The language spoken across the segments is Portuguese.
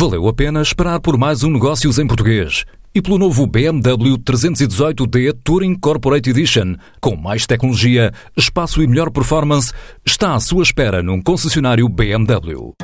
Valeu a pena esperar por mais um Negócios em Português e pelo novo BMW 318D Touring Corporate Edition, com mais tecnologia, espaço e melhor performance, está à sua espera num concessionário BMW.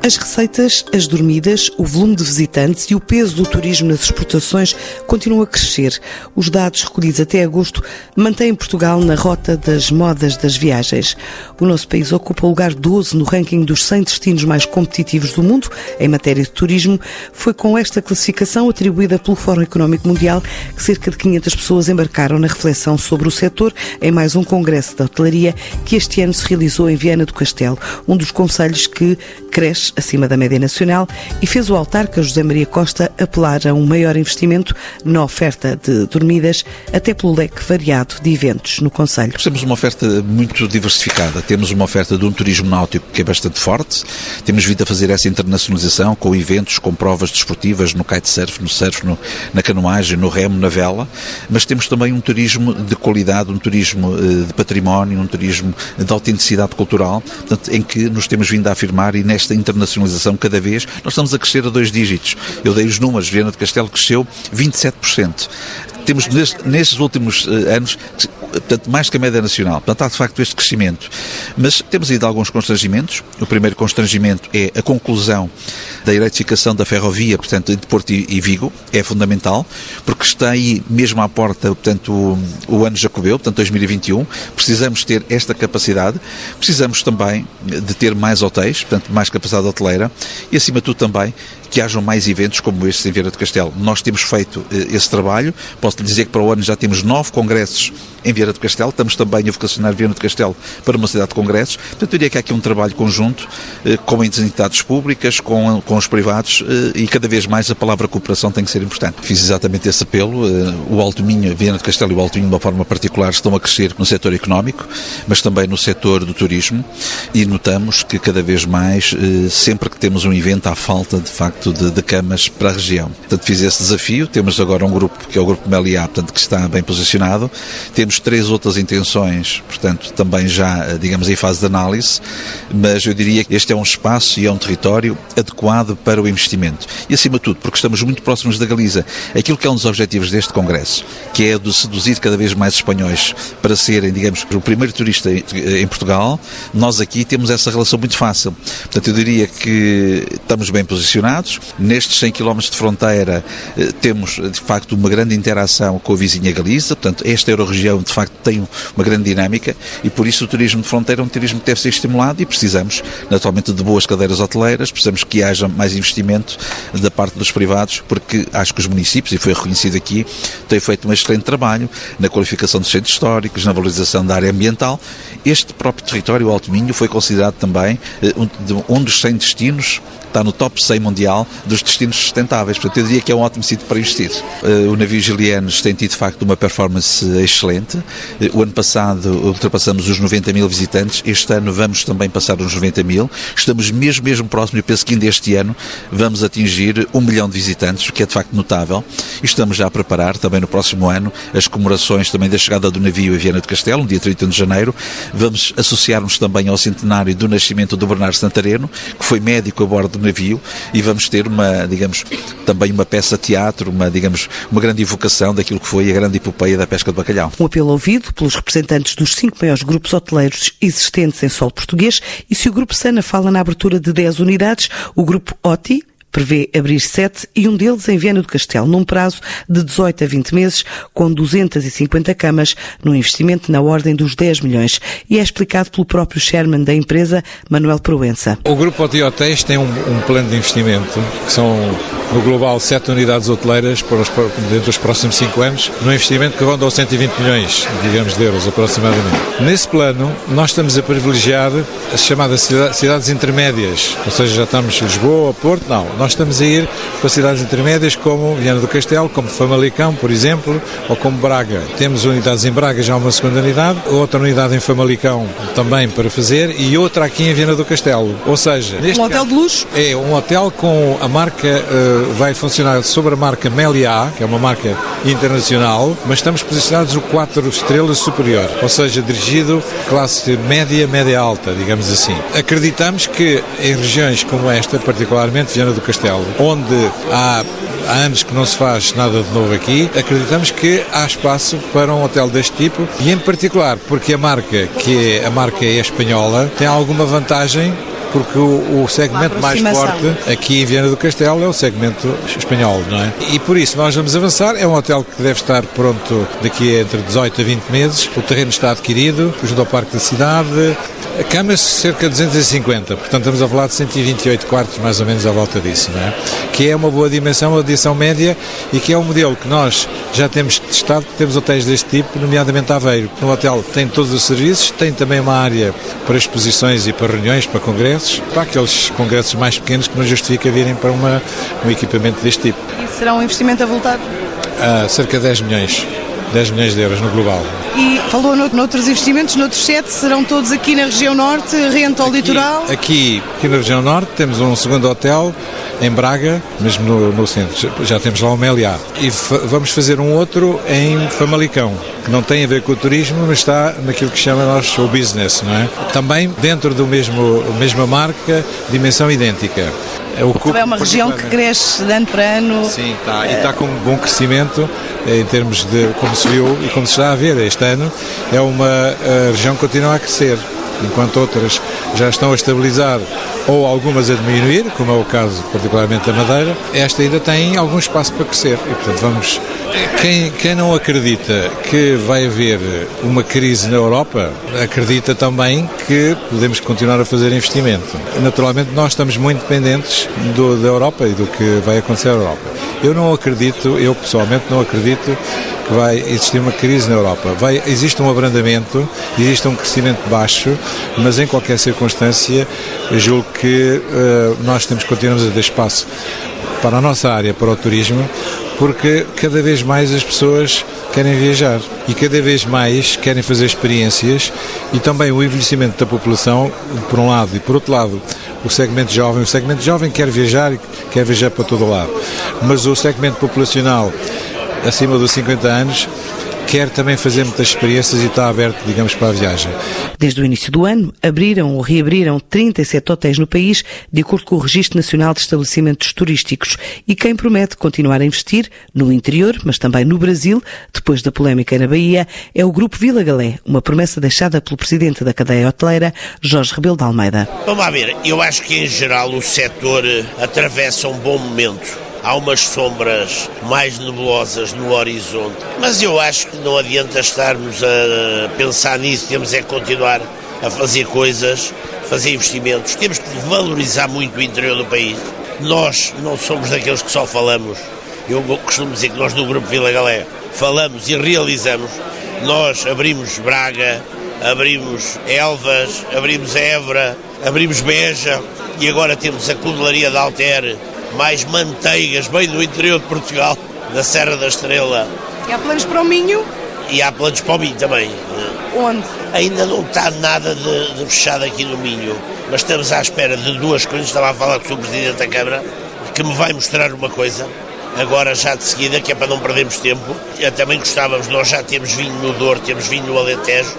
As receitas, as dormidas, o volume de visitantes e o peso do turismo nas exportações continuam a crescer. Os dados recolhidos até agosto mantêm Portugal na rota das modas das viagens. O nosso país ocupa o lugar 12 no ranking dos 100 destinos mais competitivos do mundo em matéria de turismo. Foi com esta classificação atribuída pelo Fórum Económico Mundial que cerca de 500 pessoas embarcaram na reflexão sobre o setor em mais um congresso da hotelaria que este ano se realizou em Viana do Castelo, um dos conselhos que cresce acima da média nacional e fez o autarca José Maria Costa apelar a um maior investimento na oferta de dormidas, até pelo leque variado de eventos no Conselho. Temos uma oferta muito diversificada. Temos uma oferta de um turismo náutico que é bastante forte. Temos vindo a fazer essa internacionalização com eventos, com provas desportivas no kitesurf, no surf, no, na canoagem, no remo, na vela. Mas temos também um turismo de qualidade, um turismo eh, de património, um turismo de autenticidade cultural, portanto, em que nos temos vindo a afirmar e nesta internacionalização internacionalização cada vez, nós estamos a crescer a dois dígitos. Eu dei os números, Viana de Castelo cresceu 27% temos nestes últimos uh, anos, portanto, mais que a média nacional. Portanto, há de facto este crescimento. Mas temos ainda alguns constrangimentos. O primeiro constrangimento é a conclusão da eletrificação da ferrovia, portanto, entre Porto e Vigo. É fundamental, porque está aí mesmo à porta, portanto, o, o ano jacobeu, portanto, 2021. Precisamos ter esta capacidade. Precisamos também de ter mais hotéis, portanto, mais capacidade hoteleira e, acima de tudo, também que hajam mais eventos como este em Vieira do Castelo. Nós temos feito eh, esse trabalho. Posso lhe dizer que para o ano já temos nove congressos em Vieira do Castelo. Estamos também a vocacionar Vieira do Castelo para uma cidade de congressos. Portanto, eu diria que há aqui um trabalho conjunto eh, com as entidades públicas, com, com os privados eh, e cada vez mais a palavra cooperação tem que ser importante. Fiz exatamente esse apelo. O Alto Minho, Vieira do Castelo e o Alto Minho, de uma forma particular, estão a crescer no setor económico, mas também no setor do turismo e notamos que cada vez mais, sempre que temos um evento, há falta de facto de, de, camas para a região. Portanto, fiz esse desafio. Temos agora um grupo que é o Grupo Meliá, portanto, que está bem posicionado. Temos três outras intenções, portanto, também já, digamos, em fase de análise, mas eu diria que este é um espaço e é um território adequado para o investimento. E, acima de tudo, porque estamos muito próximos da Galiza. Aquilo que é um dos objetivos deste Congresso, que é de seduzir cada vez mais espanhóis para serem, digamos, o primeiro turista em Portugal, nós aqui temos essa relação muito fácil. Portanto, eu diria que estamos bem posicionados, Nestes 100 km de fronteira eh, temos, de facto, uma grande interação com a vizinha Galiza, portanto, esta Euroregião, de facto, tem uma grande dinâmica e, por isso, o turismo de fronteira é um turismo que deve ser estimulado e precisamos, naturalmente, de boas cadeiras hoteleiras, precisamos que haja mais investimento da parte dos privados, porque acho que os municípios, e foi reconhecido aqui, têm feito um excelente trabalho na qualificação dos centros históricos, na valorização da área ambiental. Este próprio território, o Alto Minho, foi considerado também eh, um dos 100 destinos está no top 100 mundial dos destinos sustentáveis. Portanto, eu diria que é um ótimo sítio para investir. Uh, o navio Gilianos tem tido, de facto, uma performance excelente. Uh, o ano passado ultrapassamos os 90 mil visitantes. Este ano vamos também passar os 90 mil. Estamos mesmo, mesmo próximo. Eu penso que ainda este ano vamos atingir um milhão de visitantes, o que é, de facto, notável. E estamos já a preparar, também no próximo ano, as comemorações também da chegada do navio a Viana do Castelo, no dia 31 de janeiro. Vamos associar-nos também ao centenário do nascimento do Bernardo Santareno, que foi médico a bordo do navio e vamos ter uma, digamos, também uma peça teatro, uma, digamos, uma grande evocação daquilo que foi a grande epopeia da pesca de bacalhau. Um apelo ouvido pelos representantes dos cinco maiores grupos hoteleiros existentes em solo português e se o Grupo Sana fala na abertura de 10 unidades, o Grupo OTI prevê abrir sete e um deles em Viana do Castelo, num prazo de 18 a 20 meses, com 250 camas, num investimento na ordem dos 10 milhões. E é explicado pelo próprio chairman da empresa, Manuel Proença. O Grupo Oti Hotéis tem um, um, plano de investimento, que são no global sete unidades hoteleiras para os, dentro dos próximos cinco anos, num investimento que ronda aos 120 milhões, digamos, de euros aproximadamente. Nesse plano, nós estamos a privilegiar as chamadas cidades intermédias, ou seja, já estamos Lisboa, Porto, não, Nós estamos a ir para cidades intermédias como Viana do Castelo, como Famalicão, por exemplo, ou como Braga. Temos unidades em Braga, já uma segunda unidade, outra unidade em Famalicão também para fazer e outra aqui em Viana do Castelo. Ou seja, um hotel de luxo? É um hotel com a marca, uh, vai funcionar sobre a marca Meliá, que é uma marca internacional, mas estamos posicionados no 4 estrelas superior, ou seja, dirigido classe média, média alta, digamos assim. Acreditamos que em regiões como esta, particularmente Viana do Castelo, onde há há anos que não se faz nada de novo aqui, acreditamos que há espaço para um hotel deste tipo e em particular porque a marca, que é, a marca é espanhola, tem alguma vantagem porque o, o segmento mais forte aqui em Viana do Castelo é o segmento espanhol, não é? E por isso nós vamos avançar. É um hotel que deve estar pronto daqui a entre 18 a 20 meses. O terreno está adquirido, junto ao Parque da Cidade. A cama é cerca de 250, portanto estamos a falar de 128 quartos, mais ou menos à volta disso, não é? Que é uma boa dimensão, uma adição média e que é um modelo que nós já temos testado, temos hotéis deste tipo, nomeadamente Aveiro. No hotel tem todos os serviços, tem também uma área para exposições e para reuniões, para congressos para aqueles congressos mais pequenos que não justifica virem para uma, um equipamento deste tipo. E será um investimento avultado? Uh, cerca de 10 milhões. 10 milhões de euros no global. E falou noutros investimentos, noutros sete, serão todos aqui na região norte, renta ao aqui, litoral? Aqui, aqui na região norte temos um segundo hotel em Braga, mesmo no, no centro. Já temos lá o Meliá. E vamos fazer um outro em Famalicão, que não tem a ver com o turismo, mas está naquilo que chamamos o business, não é? Também dentro do mesmo mesma marca, dimensão idêntica. É uma região que cresce de ano para ano. Sim, está, e está com um bom crescimento em termos de como se viu e como se está a ver este ano. É uma região que continua a crescer enquanto outras já estão a estabilizar ou algumas a diminuir, como é o caso particularmente da Madeira, esta ainda tem algum espaço para crescer e, portanto, vamos. Quem, quem não acredita que vai haver uma crise na Europa, acredita também que podemos continuar a fazer investimento. Naturalmente, nós estamos muito dependentes do, da Europa e do que vai acontecer na Europa. Eu não acredito, eu pessoalmente não acredito que vai existir uma crise na Europa. Vai, existe um abrandamento, existe um crescimento baixo, mas em qualquer circunstância, julgo que uh, nós temos continuamos a dar espaço para a nossa área, para o turismo, porque cada vez mais as pessoas querem viajar e cada vez mais querem fazer experiências e também o envelhecimento da população, por um lado, e por outro lado, o segmento jovem. O segmento jovem quer viajar e quer viajar para todo lado, mas o segmento populacional acima dos 50 anos quer também fazer muitas experiências e está aberto, digamos, para a viagem. Desde o início do ano, abriram ou reabriram 37 hotéis no país, de acordo com o Registro Nacional de Estabelecimentos Turísticos. E quem promete continuar a investir no interior, mas também no Brasil, depois da polémica na Bahia, é o Grupo Vila Galé, uma promessa deixada pelo presidente da cadeia hoteleira, Jorge Rebelo de Almeida. Vamos lá ver, eu acho que em geral o setor atravessa um bom momento há umas sombras mais nebulosas no horizonte. Mas eu acho que não adianta estarmos a pensar nisso, temos é que continuar a fazer coisas, fazer investimentos. Temos que valorizar muito o interior do país. Nós não somos daqueles que só falamos. Eu costumo dizer que nós do Grupo Vila Galé falamos e realizamos. Nós abrimos Braga, abrimos Elvas, abrimos Évora, abrimos Beja e agora temos a Cudelaria da Alter, mais manteigas, bem do interior de Portugal, da Serra da Estrela. E há planos para o Minho? E há planos para o Minho também. Onde? Ainda não está nada de, de fechado aqui no Minho, mas estamos à espera de duas coisas. Estava a falar com o. Presidente da Câmara, que me vai mostrar uma coisa, agora já de seguida, que é para não perdermos tempo. Eu também gostávamos, nós já temos vinho no Douro, temos vinho no Alentejo,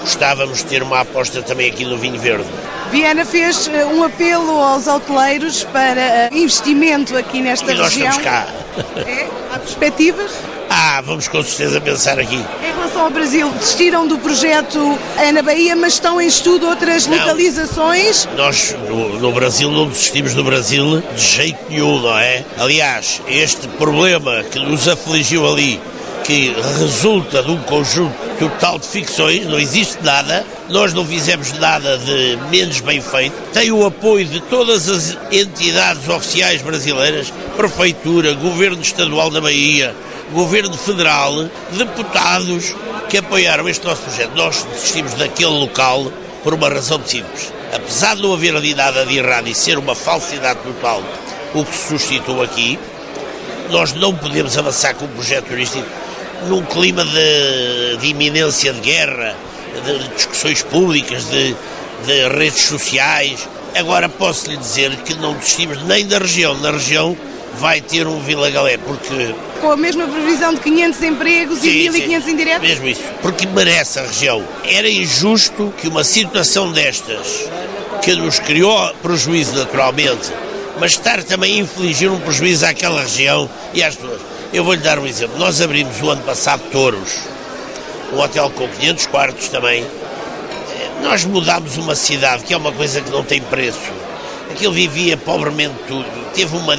gostávamos de ter uma aposta também aqui no vinho verde. Viana fez eh, um apelo aos hoteleiros para eh, investimento aqui nesta e nós região. Estamos cá. É? Há perspectivas? Ah, vamos com certeza pensar aqui. Em relação ao Brasil, desistiram do projeto na Bahia, mas estão em estudo outras não, localizações? Nós, no, no, Brasil, não desistimos do Brasil de jeito nenhum, não é? Aliás, este problema que nos afligiu ali que resulta de um conjunto total de ficções, não existe nada, nós não fizemos nada de menos bem feito, tem o apoio de todas as entidades oficiais brasileiras, Prefeitura, Governo Estadual da Bahia, Governo Federal, deputados que apoiaram este nosso projeto. Nós desistimos daquele local por uma razão simples. Apesar de não haver ali nada de errado e ser uma falsidade total o que se suscitou aqui. Nós não podemos avançar com o projeto turístico num clima de, de iminência de guerra, de discussões públicas, de, de redes sociais. Agora posso lhe dizer que não desistimos nem da região. Na região vai ter um Vila Galé, porque... Com a mesma previsão de 500 empregos sim, e 1.500 indiretos? Mesmo isso, porque merece a região. Era injusto que uma situação destas, que nos criou prejuízo naturalmente, mas estar também a infligir um prejuízo àquela região e às duas. Eu vou-lhe dar um exemplo. Nós abrimos o ano passado Touros, um hotel com 500 quartos também. Nós mudámos uma cidade, que é uma coisa que não tem preço. Aquilo vivia pobremente tudo, teve uma,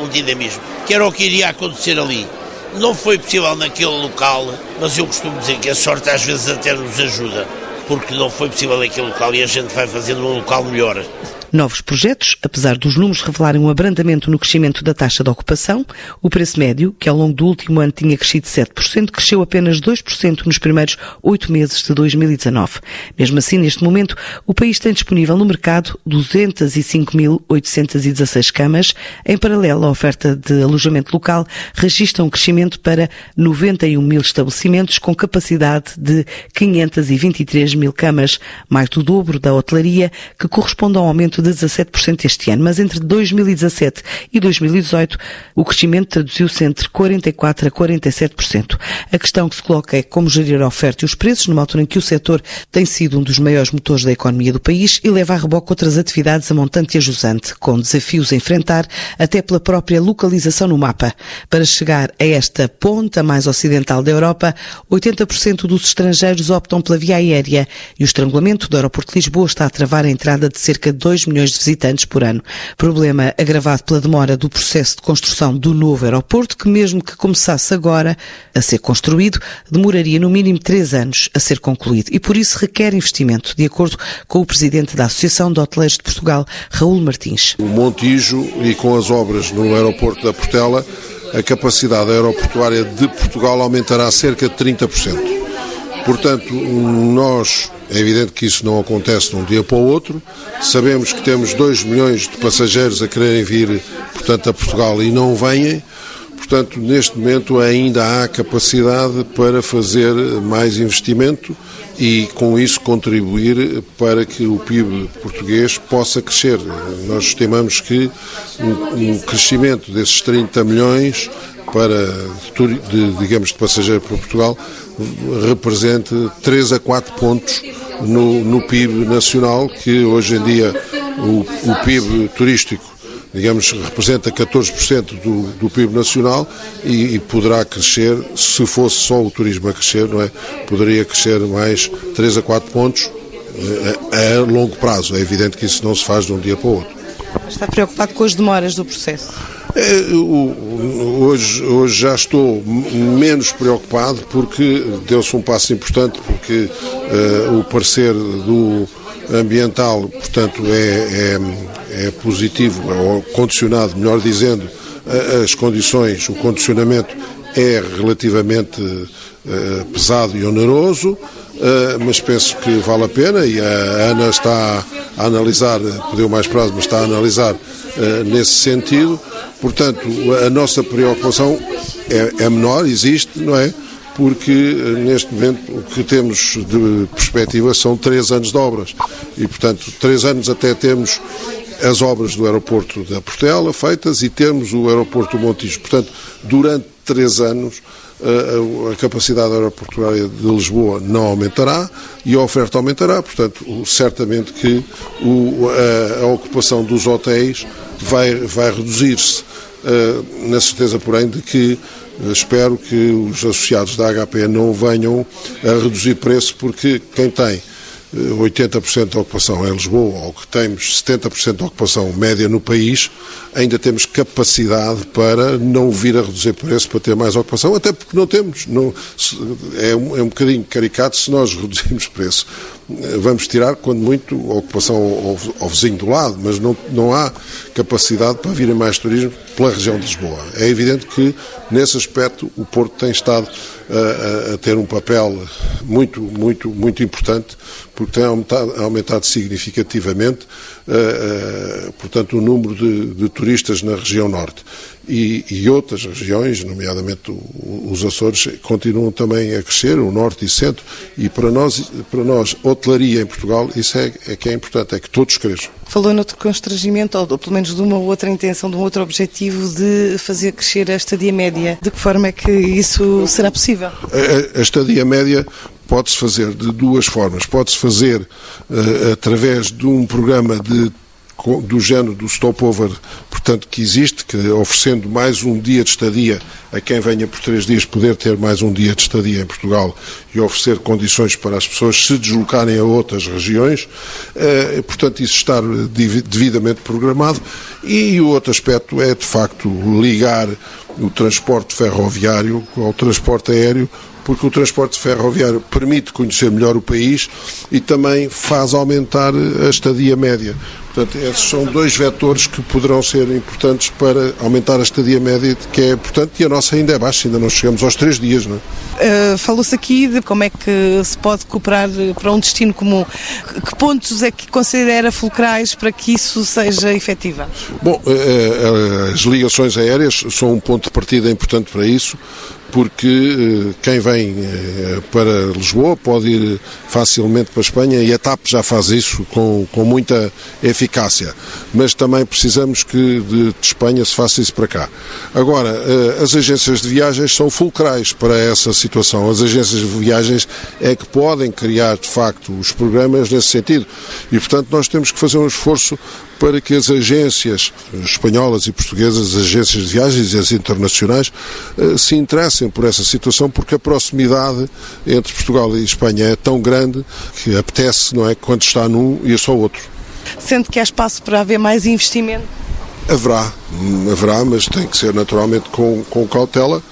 um dinamismo, que era o que iria acontecer ali. Não foi possível naquele local, mas eu costumo dizer que a sorte às vezes até nos ajuda, porque não foi possível naquele local e a gente vai fazendo um local melhor. Novos projetos, apesar dos números revelarem um abrandamento no crescimento da taxa de ocupação, o preço médio, que ao longo do último ano tinha crescido 7%, cresceu apenas 2% nos primeiros oito meses de 2019. Mesmo assim, neste momento, o país tem disponível no mercado 205.816 camas. Em paralelo, a oferta de alojamento local registra um crescimento para 91 mil estabelecimentos com capacidade de 523 mil camas, mais do dobro da hotelaria, que corresponde a um aumento de 17% este ano, mas entre 2017 e 2018 o crescimento traduziu-se entre 44% a 47%. A questão que se coloca é como gerir a oferta e os preços numa altura em que o setor tem sido um dos maiores motores da economia do país e leva a reboque outras atividades a montante e a jusante, com desafios a enfrentar até pela própria localização no mapa. Para chegar a esta ponta mais ocidental da Europa, 80% dos estrangeiros optam pela via aérea e o estrangulamento do aeroporto de Lisboa está a travar a entrada de cerca de 2 milhões de visitantes por ano. Problema agravado pela demora do processo de construção do novo aeroporto, que mesmo que começasse agora a ser construído, demoraria no mínimo três anos a ser concluído e por isso requer investimento, de acordo com o presidente da Associação de Hoteleiros de Portugal, Raul Martins. O Montijo e com as obras no aeroporto da Portela, a capacidade aeroportuária de Portugal aumentará cerca de 30%. Portanto, nós, é evidente que isso não acontece de um dia para o outro, sabemos que temos 2 milhões de passageiros a quererem vir, portanto, a Portugal e não vêm, portanto, neste momento ainda há capacidade para fazer mais investimento e com isso contribuir para que o PIB português possa crescer. Nós estimamos que um crescimento desses 30 milhões para, de, digamos, de passageiro para Portugal represente 3 a 4 pontos no, no PIB nacional, que hoje em dia o, o PIB turístico digamos, representa 14% do, do PIB nacional e, e, poderá crescer, se fosse só o turismo a crescer, não é? Poderia crescer mais 3 a 4 pontos a, eh, a longo prazo. É evidente que isso não se faz de um dia para o outro. Está preocupado com as demoras do processo? É, hoje, hoje já estou menos preocupado porque deu-se um passo importante, porque uh, o parecer do ambiental, portanto, é, é, é positivo, ou condicionado, melhor dizendo, as condições, o condicionamento é relativamente uh, pesado e oneroso, mas penso que vale a pena e a Ana está a analisar, pediu mais prazo, mas está a analisar uh, nesse sentido. Portanto, a nossa preocupação é, é menor, existe, não é? Porque neste momento o que temos de perspectiva são três anos de obras e, portanto, três anos até temos as obras do aeroporto da Portela feitas e temos o aeroporto do Montijo. Portanto, durante três anos a, capacidade aeroportuária de Lisboa não aumentará e a oferta aumentará, portanto, certamente que a, a, ocupação dos hotéis vai, vai reduzir-se, na certeza, porém, de que espero que os associados da HP não venham a reduzir preço, porque quem tem 80% da ocupação em Lisboa, ou que temos 70% da ocupação média no país, ainda temos capacidade para não vir a reduzir preço para ter mais ocupação, até porque não temos. Não, é, um, é um bocadinho caricato se nós reduzirmos preço vamos tirar, quando muito, a ocupação ao, ao, vizinho do lado, mas não, não há capacidade para virem mais turismo pela região de Lisboa. É evidente que, nesse aspecto, o Porto tem estado a, a, ter um papel muito, muito, muito importante, porque tem aumentado, aumentado significativamente, uh, uh, portanto, o número de, de, turistas na região norte. E, e outras regiões, nomeadamente o, os Açores, continuam também a crescer, o norte e centro, e para nós, para nós hotelaria em Portugal, isso é, é que é importante, é que todos cresçam. Falou noutro constrangimento, ou pelo menos de uma outra intenção, de um outro objetivo de fazer crescer a estadia média. De que forma é que isso será possível? A, a estadia média pode-se fazer de duas formas. Pode-se fazer uh, através de um programa de do género do stopover, portanto, que existe, que oferecendo mais um dia de estadia a quem venha por três dias poder ter mais um dia de estadia em Portugal e oferecer condições para as pessoas se deslocarem a outras regiões, eh, portanto, isso estar devidamente programado. E o outro aspecto é, de facto, ligar o transporte ferroviário ao transporte aéreo porque o transporte ferroviário permite conhecer melhor o país e também faz aumentar a estadia média. Portanto, esses são dois vetores que poderão ser importantes para aumentar a estadia média, que é importante, e a nossa ainda é baixa, ainda não chegamos aos três dias. Não é? uh, Falou-se aqui de como é que se pode cooperar para um destino comum. Que pontos é que considera fulcrais para que isso seja efetivo? Bom, uh, uh, as ligações aéreas são um ponto de partida importante para isso porque eh, quem vem eh, para Lisboa pode ir facilmente para a Espanha e a TAP já faz isso com, com muita eficácia. Mas também precisamos que de, de Espanha se faça isso para cá. Agora, eh, as agências de viagens são fulcrais para essa situação. As agências de viagens é que podem criar, de facto, os programas nesse sentido. E, portanto, nós temos que fazer um esforço para que as agências espanholas e portuguesas, as agências de viagens e as internacionais, se interessem por essa situação, porque a proximidade entre Portugal e Espanha é tão grande que apetece, não é, quando está num e é só outro. Sente que há espaço para haver mais investimento? Haverá, haverá, mas tem que ser naturalmente com, com cautela,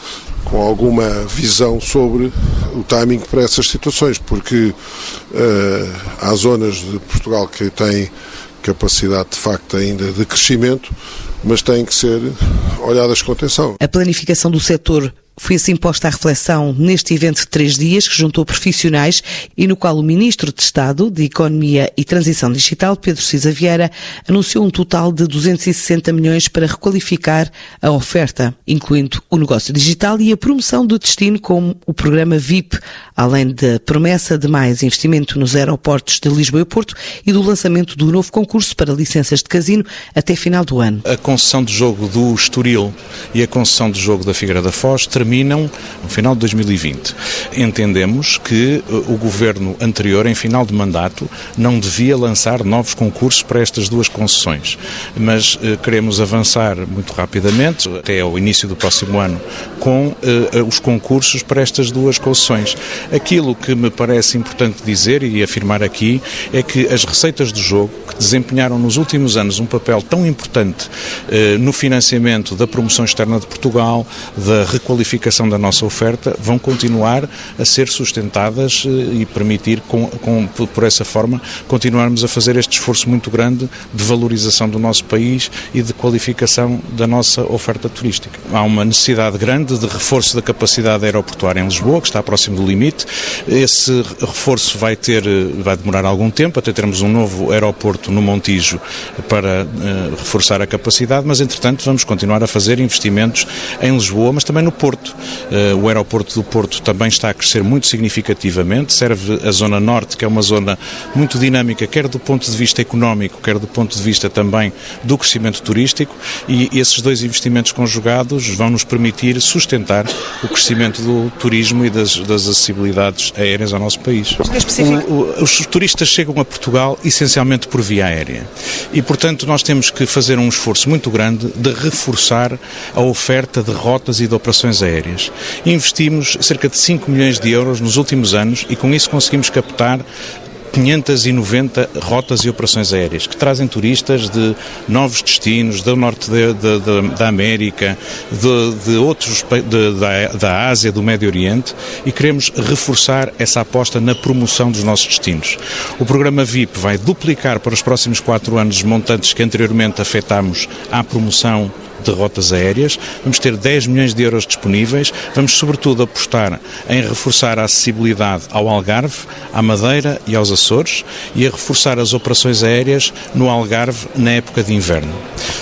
com alguma visão sobre o timing para essas situações, porque uh, há zonas de Portugal que têm capacidade de facto ainda de crescimento, mas têm que ser olhadas com atenção. A planificação do setor foi assim posta a reflexão neste evento de três dias que juntou profissionais e no qual o Ministro de Estado de Economia e Transição Digital, Pedro Cisa Vieira, anunciou um total de 260 milhões para requalificar a oferta, incluindo o negócio digital e a promoção do destino como o programa VIP, além da promessa de mais investimento nos aeroportos de Lisboa e Porto e do lançamento do novo concurso para licenças de casino até final do ano. A concessão de jogo do Estoril e a concessão de jogo da Figueira da Foz terminam no final de 2020. Entendemos que eh, o governo anterior, em final de mandato, não devia lançar novos concursos para estas duas concessões, mas eh, queremos avançar muito rapidamente, até ao início do próximo ano, com eh, os concursos para estas duas concessões. Aquilo que me parece importante dizer e afirmar aqui é que as receitas do jogo, que desempenharam nos últimos anos um papel tão importante no financiamento da promoção externa de Portugal, da requalificação diversificação da nossa oferta vão continuar a ser sustentadas eh, e permitir, com, com, por essa forma, continuarmos a fazer este esforço muito grande de valorização do nosso país e de qualificação da nossa oferta turística. Há uma necessidade grande de reforço da capacidade aeroportuária em Lisboa, que está próximo do limite. Esse reforço vai ter, eh, vai demorar algum tempo, até termos um novo aeroporto no Montijo para uh, reforçar a capacidade, mas entretanto vamos continuar a fazer investimentos em Lisboa, mas também no Porto. Porto. Eh, o aeroporto do Porto também está a crescer muito significativamente, serve a zona norte, que é uma zona muito dinâmica, quer do ponto de vista económico, quer do ponto de vista também do crescimento turístico, e esses dois investimentos conjugados vão nos permitir sustentar o crescimento do turismo e das, das acessibilidades aéreas ao nosso país. O, o, os turistas chegam a Portugal essencialmente por via aérea. E, portanto, nós temos que fazer um esforço muito grande de reforçar a oferta de rotas e de operações aéreas aéreas. Investimos cerca de 5 milhões de euros nos últimos anos e com isso conseguimos captar 590 rotas e operações aéreas que trazem turistas de novos destinos, do norte de, de, de, da América, de, outros da, da Ásia, do Médio Oriente e queremos reforçar essa aposta na promoção dos nossos destinos. O programa VIP vai duplicar para os próximos quatro anos os montantes que anteriormente afetámos à promoção de rotas aéreas, vamos ter 10 milhões de euros disponíveis, vamos sobretudo apostar em reforçar a acessibilidade ao Algarve, à Madeira e aos Açores e a reforçar as operações aéreas no Algarve na época de inverno.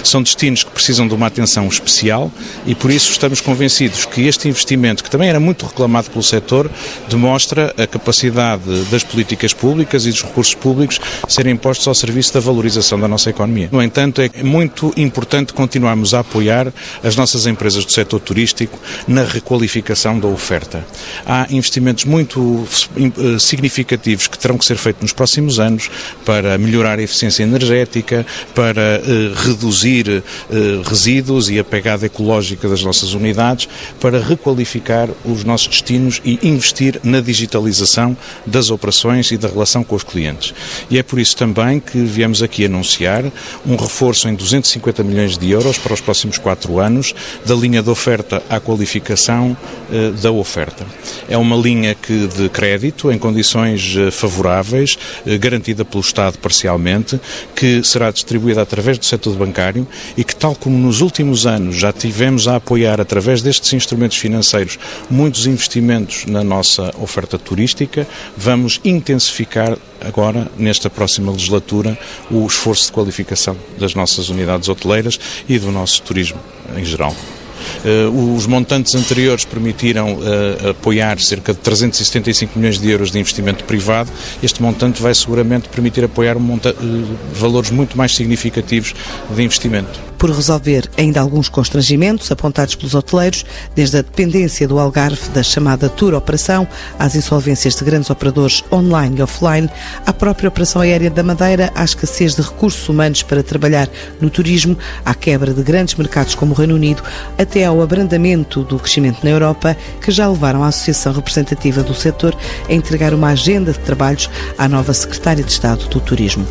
São destinos que precisam de uma atenção especial e por isso estamos convencidos que este investimento, que também era muito reclamado pelo setor, demonstra a capacidade das políticas públicas e dos recursos públicos serem postos ao serviço da valorização da nossa economia. No entanto, é muito importante continuarmos a apoiar as nossas empresas do setor turístico na requalificação da oferta. Há investimentos muito eh, significativos que terão que ser feitos nos próximos anos para melhorar a eficiência energética, para uh, reduzir uh, resíduos e a pegada ecológica das nossas unidades, para requalificar os nossos destinos e investir na digitalização das operações e da relação com os clientes. E é por isso também que viemos aqui anunciar um reforço em 250 milhões de euros para os próximos próximos quatro anos, da linha de oferta à qualificação eh, da oferta. É uma linha que de crédito em condições eh, favoráveis, eh, garantida pelo Estado parcialmente, que será distribuída através do setor bancário e que, tal como nos últimos anos já tivemos a apoiar através destes instrumentos financeiros muitos investimentos na nossa oferta turística, vamos intensificar agora, nesta próxima legislatura, o esforço de qualificação das nossas unidades hoteleiras e do nosso turismo em geral. Uh, os montantes anteriores permitiram uh, apoiar cerca de 375 milhões de euros de investimento privado. Este montante vai seguramente permitir apoiar um uh, valores muito mais significativos de investimento por resolver ainda alguns constrangimentos apontados pelos hoteleiros, desde a dependência do Algarve da chamada Tour Operação, às insolvências de grandes operadores online e offline, à própria Operação Aérea da Madeira, à escassez de recursos humanos para trabalhar no turismo, à quebra de grandes mercados como o Reino Unido, até ao abrandamento do crescimento na Europa, que já levaram a Associação Representativa do Setor a entregar uma agenda de trabalhos à nova Secretária de Estado do Turismo.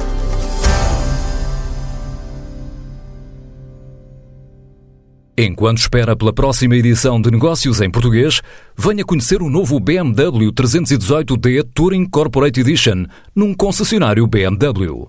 Enquanto espera pela próxima edição de Negócios em Português, venha conhecer o novo BMW 318D Touring Corporate Edition num concessionário BMW.